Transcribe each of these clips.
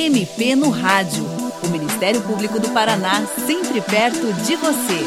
MP no Rádio. O Ministério Público do Paraná, sempre perto de você.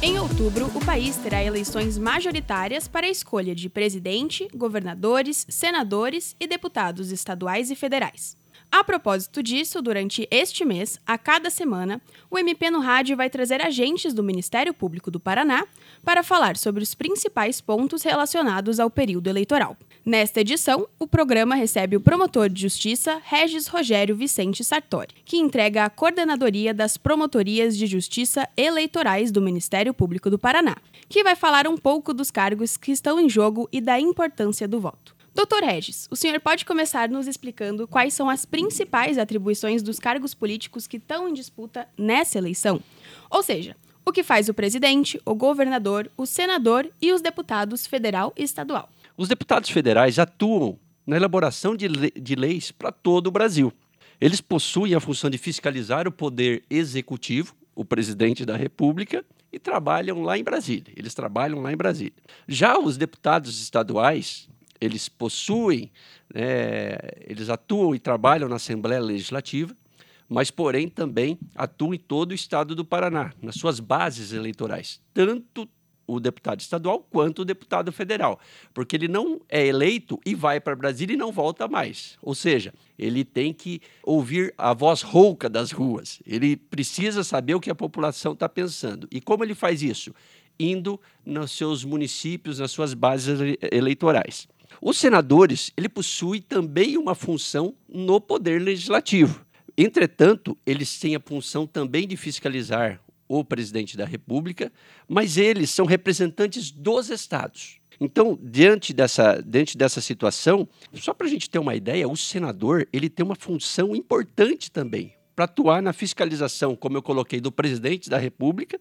Em outubro, o país terá eleições majoritárias para a escolha de presidente, governadores, senadores e deputados estaduais e federais. A propósito disso, durante este mês, a cada semana, o MP no Rádio vai trazer agentes do Ministério Público do Paraná para falar sobre os principais pontos relacionados ao período eleitoral. Nesta edição, o programa recebe o promotor de justiça Regis Rogério Vicente Sartori, que entrega a coordenadoria das promotorias de justiça eleitorais do Ministério Público do Paraná, que vai falar um pouco dos cargos que estão em jogo e da importância do voto. Doutor Regis, o senhor pode começar nos explicando quais são as principais atribuições dos cargos políticos que estão em disputa nessa eleição? Ou seja, o que faz o presidente, o governador, o senador e os deputados federal e estadual. Os deputados federais atuam na elaboração de, le de leis para todo o Brasil. Eles possuem a função de fiscalizar o poder executivo, o presidente da República, e trabalham lá em Brasília. Eles trabalham lá em Brasília. Já os deputados estaduais eles possuem, né, eles atuam e trabalham na Assembleia Legislativa, mas, porém, também atuam em todo o estado do Paraná, nas suas bases eleitorais, tanto o deputado estadual quanto o deputado federal, porque ele não é eleito e vai para Brasília e não volta mais. Ou seja, ele tem que ouvir a voz rouca das ruas, ele precisa saber o que a população está pensando. E como ele faz isso? Indo nos seus municípios, nas suas bases eleitorais. Os senadores, ele possui também uma função no poder legislativo. Entretanto, eles têm a função também de fiscalizar o presidente da República, mas eles são representantes dos estados. Então, diante dessa, diante dessa situação, só para a gente ter uma ideia, o senador ele tem uma função importante também para atuar na fiscalização, como eu coloquei, do presidente da República,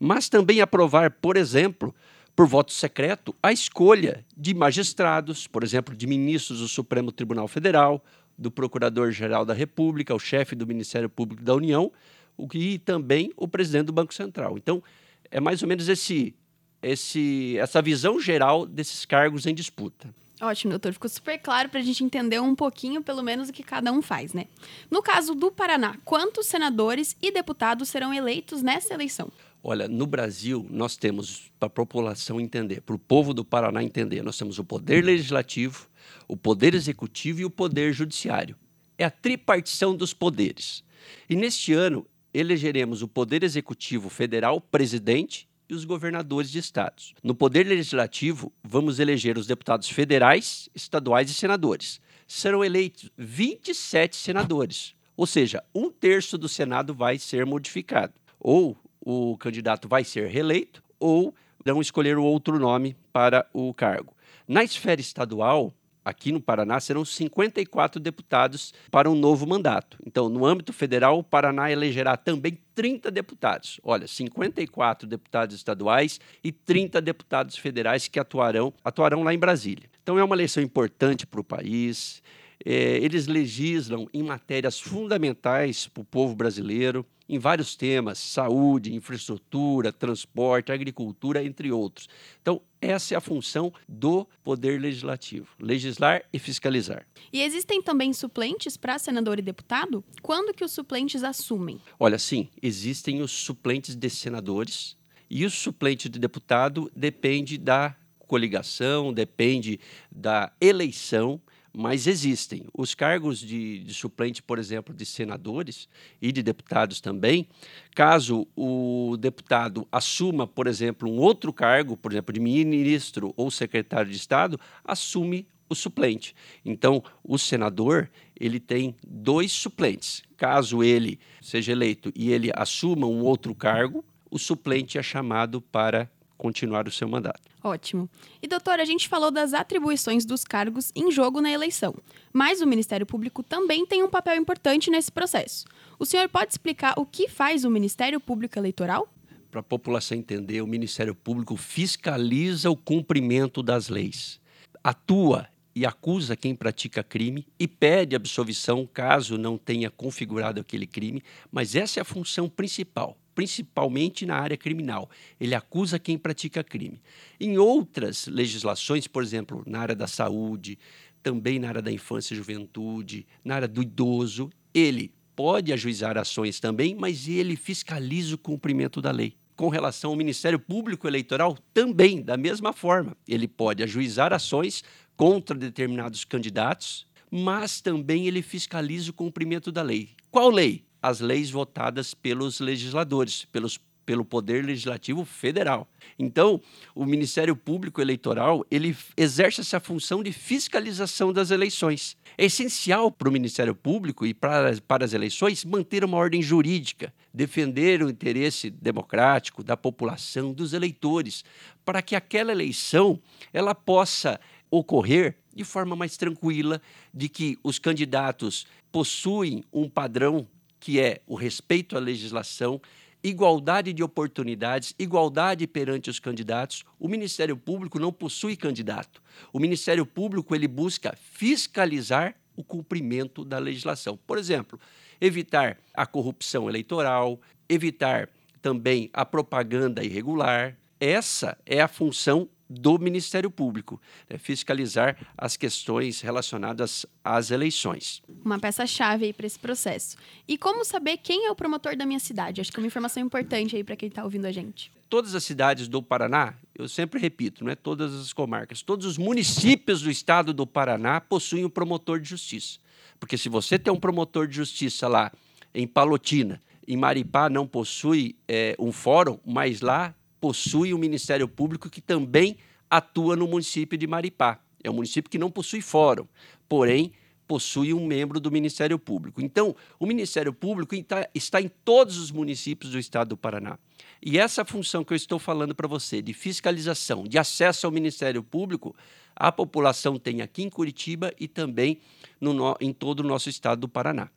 mas também aprovar, por exemplo, por voto secreto, a escolha de magistrados, por exemplo, de ministros do Supremo Tribunal Federal, do Procurador-Geral da República, o chefe do Ministério Público da União, o que também o presidente do Banco Central. Então, é mais ou menos esse, esse, essa visão geral desses cargos em disputa. Ótimo, doutor. Ficou super claro para a gente entender um pouquinho, pelo menos, o que cada um faz, né? No caso do Paraná, quantos senadores e deputados serão eleitos nessa eleição? Olha, no Brasil, nós temos, para a população entender, para o povo do Paraná entender, nós temos o poder legislativo, o poder executivo e o poder judiciário. É a tripartição dos poderes. E neste ano, elegeremos o poder executivo federal, presidente e os governadores de estados. No poder legislativo, vamos eleger os deputados federais, estaduais e senadores. Serão eleitos 27 senadores, ou seja, um terço do Senado vai ser modificado. Ou o candidato vai ser reeleito ou não escolher outro nome para o cargo. Na esfera estadual, aqui no Paraná, serão 54 deputados para um novo mandato. Então, no âmbito federal, o Paraná elegerá também 30 deputados. Olha, 54 deputados estaduais e 30 deputados federais que atuarão, atuarão lá em Brasília. Então, é uma eleição importante para o país. É, eles legislam em matérias fundamentais para o povo brasileiro, em vários temas: saúde, infraestrutura, transporte, agricultura, entre outros. Então, essa é a função do Poder Legislativo: legislar e fiscalizar. E existem também suplentes para senador e deputado? Quando que os suplentes assumem? Olha, sim, existem os suplentes de senadores e o suplente de deputado depende da coligação, depende da eleição mas existem. Os cargos de, de, suplente, por exemplo, de senadores e de deputados também, caso o deputado assuma, por exemplo, um outro cargo, por exemplo, de ministro ou secretário de Estado, assume o suplente. Então, o senador ele tem dois suplentes. Caso ele seja eleito e ele assuma um outro cargo, o suplente é chamado para continuar o seu mandato. Ótimo. E doutor, a gente falou das atribuições dos cargos em jogo na eleição, mas o Ministério Público também tem um papel importante nesse processo. O senhor pode explicar o que faz o Ministério Público Eleitoral? Para a população entender, o Ministério Público fiscaliza o cumprimento das leis, atua e acusa quem pratica crime e pede absolvição caso não tenha configurado aquele crime, mas essa é a função principal principalmente na área criminal. Ele acusa quem pratica crime. Em outras legislações, por exemplo, na área da saúde, também na área da infância e juventude, na área do idoso. Ele pode ajuizar ações também, mas ele fiscaliza o cumprimento da lei. Com relação ao Ministério Público Eleitoral, também, da mesma forma, ele pode ajuizar ações contra determinados candidatos, mas também ele fiscaliza o cumprimento da lei. Qual lei? As leis votadas pelos legisladores, pelos pelo Poder Legislativo Federal. Então, o Ministério Público Eleitoral, ele exerce essa função de fiscalização das eleições. É essencial para o Ministério Público e para, para as eleições manter uma ordem jurídica, defender o interesse democrático da população, dos eleitores, para que aquela eleição ela possa ocorrer de forma mais tranquila, de que os candidatos possuem um padrão que é o respeito à legislação, igualdade de oportunidades, igualdade perante os candidatos. O Ministério Público não possui candidato. O Ministério Público ele busca fiscalizar o cumprimento da legislação. Por exemplo, evitar a corrupção eleitoral, evitar também a propaganda irregular. Essa é a função do Ministério Público, né, fiscalizar as questões relacionadas às eleições. Uma peça-chave aí para esse processo. E como saber quem é o promotor da minha cidade? Acho que é uma informação importante aí para quem está ouvindo a gente. Todas as cidades do Paraná, eu sempre repito, não é todas as comarcas, todos os municípios do estado do Paraná possuem um promotor de justiça. Porque se você tem um promotor de justiça lá em Palotina, em Maripá não possui é, um fórum, mas lá possui um Ministério Público que também atua no município de Maripá. É um município que não possui fórum, porém possui um membro do Ministério Público. Então, o Ministério Público está em todos os municípios do estado do Paraná. E essa função que eu estou falando para você, de fiscalização, de acesso ao Ministério Público, a população tem aqui em Curitiba e também no, em todo o nosso estado do Paraná.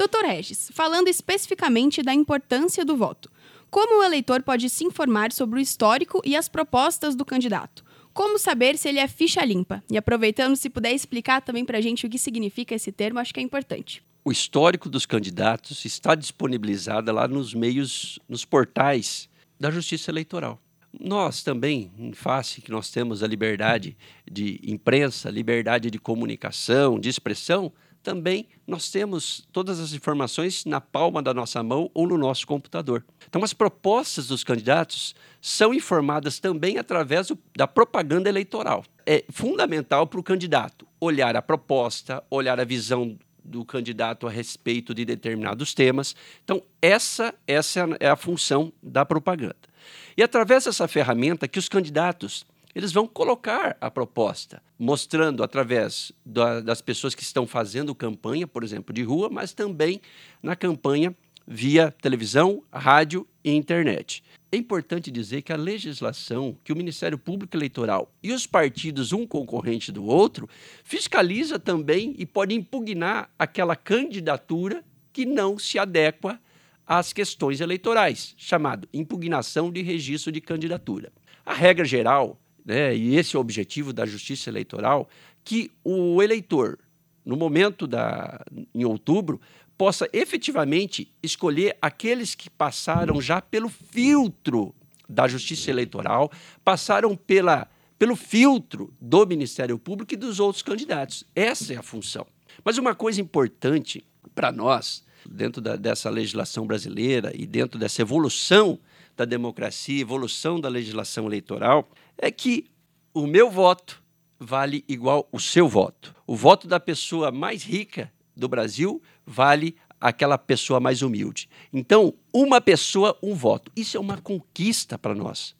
Doutor Regis, falando especificamente da importância do voto, como o eleitor pode se informar sobre o histórico e as propostas do candidato? Como saber se ele é ficha limpa? E aproveitando, se puder explicar também para a gente o que significa esse termo, acho que é importante. O histórico dos candidatos está disponibilizado lá nos meios, nos portais da Justiça Eleitoral. Nós também, em face que nós temos a liberdade de imprensa, liberdade de comunicação, de expressão, também nós temos todas as informações na palma da nossa mão ou no nosso computador. Então, as propostas dos candidatos são informadas também através do, da propaganda eleitoral. É fundamental para o candidato olhar a proposta, olhar a visão do candidato a respeito de determinados temas. Então, essa, essa é a função da propaganda. E através dessa ferramenta que os candidatos eles vão colocar a proposta, mostrando através da, das pessoas que estão fazendo campanha, por exemplo, de rua, mas também na campanha via televisão, rádio e internet. É importante dizer que a legislação que o Ministério Público Eleitoral e os partidos, um concorrente do outro, fiscaliza também e pode impugnar aquela candidatura que não se adequa às questões eleitorais, chamado impugnação de registro de candidatura. A regra geral né, e esse é o objetivo da justiça eleitoral, que o eleitor, no momento da, em outubro, possa efetivamente escolher aqueles que passaram já pelo filtro da justiça eleitoral, passaram pela, pelo filtro do Ministério Público e dos outros candidatos. Essa é a função. Mas uma coisa importante para nós, dentro da, dessa legislação brasileira e dentro dessa evolução da democracia, evolução da legislação eleitoral, é que o meu voto vale igual o seu voto. O voto da pessoa mais rica do Brasil vale aquela pessoa mais humilde. Então, uma pessoa, um voto. Isso é uma conquista para nós.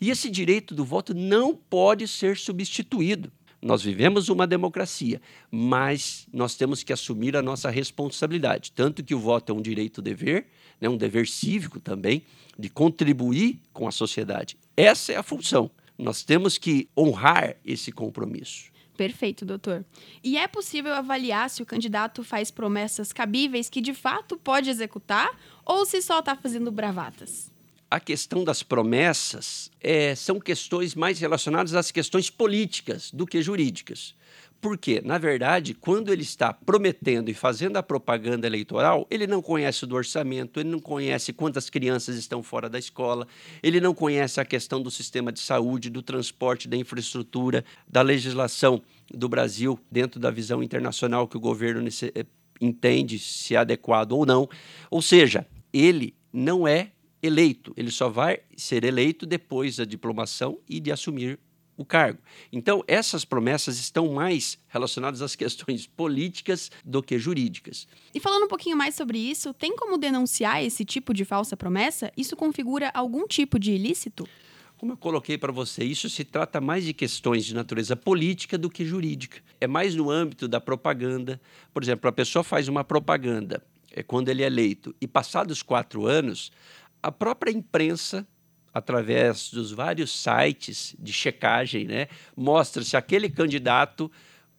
E esse direito do voto não pode ser substituído. Nós vivemos uma democracia, mas nós temos que assumir a nossa responsabilidade. Tanto que o voto é um direito-dever, né, um dever cívico também, de contribuir com a sociedade. Essa é a função. Nós temos que honrar esse compromisso. Perfeito, doutor. E é possível avaliar se o candidato faz promessas cabíveis que de fato pode executar ou se só está fazendo bravatas? A questão das promessas é, são questões mais relacionadas às questões políticas do que jurídicas. Porque, na verdade, quando ele está prometendo e fazendo a propaganda eleitoral, ele não conhece do orçamento, ele não conhece quantas crianças estão fora da escola, ele não conhece a questão do sistema de saúde, do transporte, da infraestrutura, da legislação do Brasil dentro da visão internacional que o governo eh, entende se é adequado ou não. Ou seja, ele não é eleito, ele só vai ser eleito depois da diplomação e de assumir o cargo. Então, essas promessas estão mais relacionadas às questões políticas do que jurídicas. E falando um pouquinho mais sobre isso, tem como denunciar esse tipo de falsa promessa? Isso configura algum tipo de ilícito? Como eu coloquei para você, isso se trata mais de questões de natureza política do que jurídica. É mais no âmbito da propaganda. Por exemplo, a pessoa faz uma propaganda é, quando ele é eleito e passados quatro anos, a própria imprensa através dos vários sites de checagem, né, mostra se aquele candidato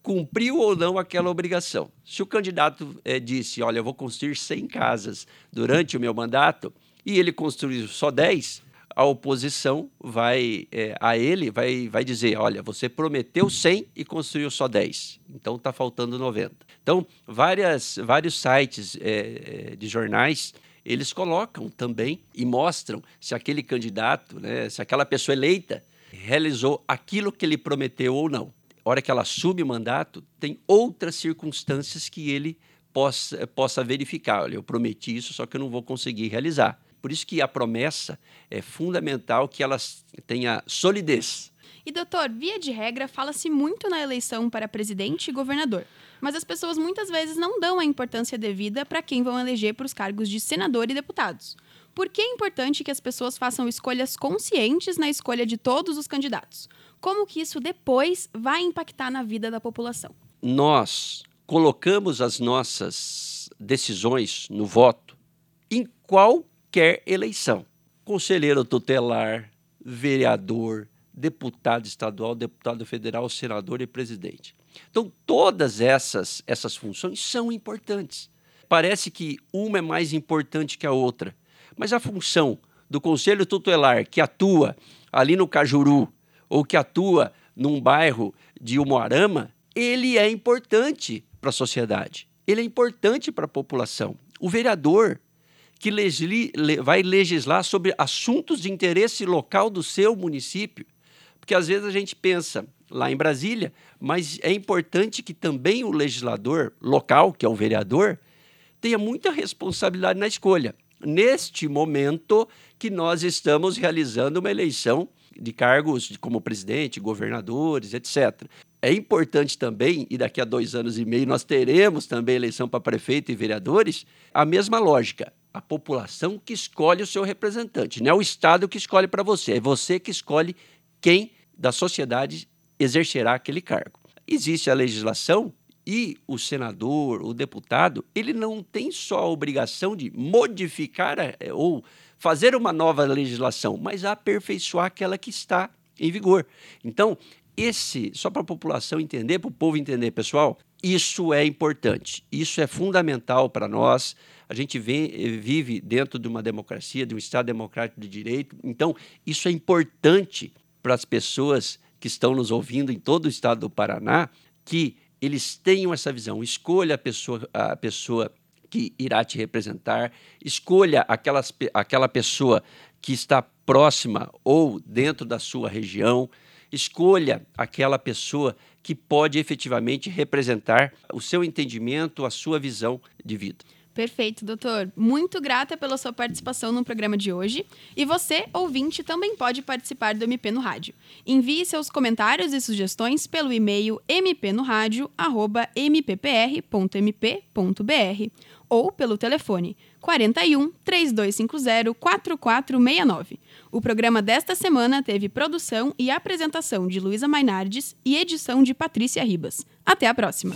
cumpriu ou não aquela obrigação. Se o candidato é, disse, olha, eu vou construir 100 casas durante o meu mandato, e ele construiu só 10, a oposição vai é, a ele vai, vai dizer, olha, você prometeu 100 e construiu só 10, então está faltando 90. Então, várias, vários sites é, de jornais eles colocam também e mostram se aquele candidato, né, se aquela pessoa eleita realizou aquilo que ele prometeu ou não. A hora que ela assume o mandato, tem outras circunstâncias que ele possa, possa verificar. Olha, eu prometi isso, só que eu não vou conseguir realizar. Por isso que a promessa é fundamental que ela tenha solidez. E, doutor, via de regra, fala-se muito na eleição para presidente e governador. Mas as pessoas muitas vezes não dão a importância devida para quem vão eleger para os cargos de senador e deputados. Por que é importante que as pessoas façam escolhas conscientes na escolha de todos os candidatos? Como que isso depois vai impactar na vida da população? Nós colocamos as nossas decisões no voto em qual qualquer eleição. Conselheiro tutelar, vereador, deputado estadual, deputado federal, senador e presidente. Então, todas essas, essas funções são importantes. Parece que uma é mais importante que a outra, mas a função do conselho tutelar que atua ali no Cajuru ou que atua num bairro de Umuarama, ele é importante para a sociedade. Ele é importante para a população. O vereador que vai legislar sobre assuntos de interesse local do seu município. Porque às vezes a gente pensa lá em Brasília, mas é importante que também o legislador local, que é o vereador, tenha muita responsabilidade na escolha. Neste momento que nós estamos realizando uma eleição de cargos como presidente, governadores, etc. É importante também, e daqui a dois anos e meio nós teremos também eleição para prefeito e vereadores, a mesma lógica a população que escolhe o seu representante, não é o Estado que escolhe para você, é você que escolhe quem da sociedade exercerá aquele cargo. Existe a legislação e o senador, o deputado, ele não tem só a obrigação de modificar é, ou fazer uma nova legislação, mas aperfeiçoar aquela que está em vigor. Então, esse, só para a população entender, para o povo entender, pessoal, isso é importante, isso é fundamental para nós. A gente vê, vive dentro de uma democracia, de um Estado democrático de direito. Então, isso é importante para as pessoas que estão nos ouvindo em todo o estado do Paraná, que eles tenham essa visão. Escolha a pessoa, a pessoa que irá te representar, escolha aquelas, aquela pessoa que está próxima ou dentro da sua região, escolha aquela pessoa que pode efetivamente representar o seu entendimento, a sua visão de vida. Perfeito, doutor. Muito grata pela sua participação no programa de hoje. E você, ouvinte, também pode participar do MP no Rádio. Envie seus comentários e sugestões pelo e-mail mpnoradio.mppr.mp.br ou pelo telefone 41 3250 4469. O programa desta semana teve produção e apresentação de Luísa Mainardes e edição de Patrícia Ribas. Até a próxima.